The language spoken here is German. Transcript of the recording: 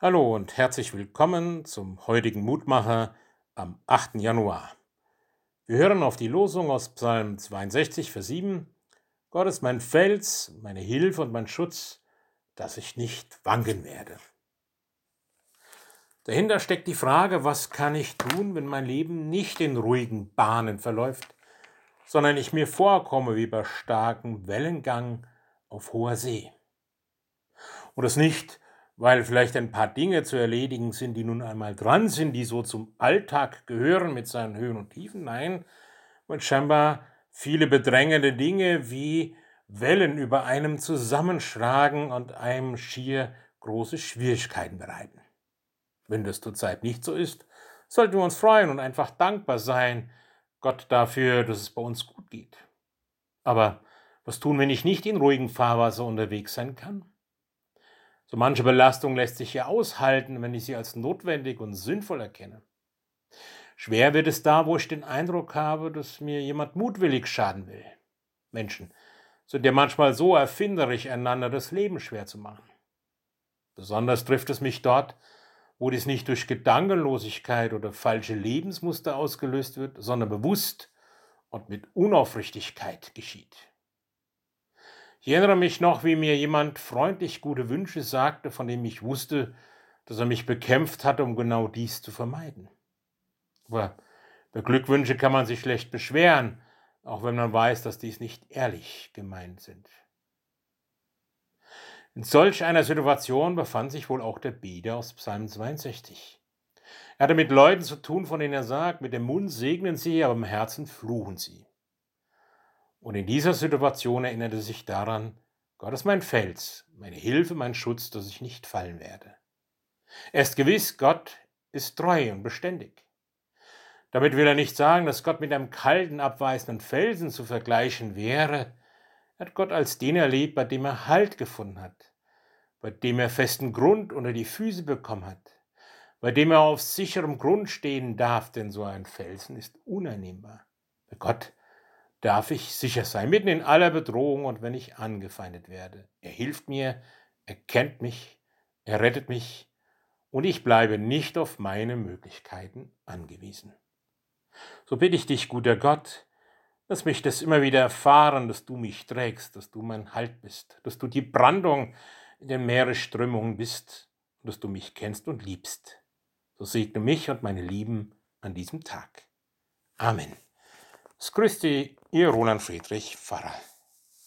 Hallo und herzlich willkommen zum heutigen Mutmacher am 8. Januar. Wir hören auf die Losung aus Psalm 62, Vers 7. Gott ist mein Fels, meine Hilfe und mein Schutz, dass ich nicht wanken werde. Dahinter steckt die Frage, was kann ich tun, wenn mein Leben nicht in ruhigen Bahnen verläuft, sondern ich mir vorkomme wie bei starkem Wellengang auf hoher See. Und es nicht weil vielleicht ein paar Dinge zu erledigen sind, die nun einmal dran sind, die so zum Alltag gehören mit seinen Höhen und Tiefen. Nein, weil scheinbar viele bedrängende Dinge wie Wellen über einem zusammenschlagen und einem schier große Schwierigkeiten bereiten. Wenn das zurzeit nicht so ist, sollten wir uns freuen und einfach dankbar sein, Gott dafür, dass es bei uns gut geht. Aber was tun, wenn ich nicht in ruhigem Fahrwasser unterwegs sein kann? So manche Belastung lässt sich ja aushalten, wenn ich sie als notwendig und sinnvoll erkenne. Schwer wird es da, wo ich den Eindruck habe, dass mir jemand mutwillig schaden will. Menschen sind ja manchmal so erfinderisch, einander das Leben schwer zu machen. Besonders trifft es mich dort, wo dies nicht durch Gedankenlosigkeit oder falsche Lebensmuster ausgelöst wird, sondern bewusst und mit Unaufrichtigkeit geschieht. Ich erinnere mich noch, wie mir jemand freundlich gute Wünsche sagte, von dem ich wusste, dass er mich bekämpft hatte, um genau dies zu vermeiden. Aber bei Glückwünsche kann man sich schlecht beschweren, auch wenn man weiß, dass dies nicht ehrlich gemeint sind. In solch einer Situation befand sich wohl auch der Beter aus Psalm 62. Er hatte mit Leuten zu tun, von denen er sagt, mit dem Mund segnen sie, aber im Herzen fluchen sie. Und in dieser Situation erinnerte er sich daran, Gott ist mein Fels, meine Hilfe, mein Schutz, dass ich nicht fallen werde. Er ist gewiss, Gott ist treu und beständig. Damit will er nicht sagen, dass Gott mit einem kalten, abweisenden Felsen zu vergleichen wäre. Er hat Gott als den erlebt, bei dem er Halt gefunden hat, bei dem er festen Grund unter die Füße bekommen hat, bei dem er auf sicherem Grund stehen darf, denn so ein Felsen ist uneinnehmbar. Bei Gott darf ich sicher sein, mitten in aller Bedrohung und wenn ich angefeindet werde. Er hilft mir, er kennt mich, er rettet mich und ich bleibe nicht auf meine Möglichkeiten angewiesen. So bitte ich dich, guter Gott, dass mich das immer wieder erfahren, dass du mich trägst, dass du mein Halt bist, dass du die Brandung in den Meeresströmungen bist und dass du mich kennst und liebst. So segne mich und meine Lieben an diesem Tag. Amen. Es grüßt Sie, Ihr Roland Friedrich Pfarrer.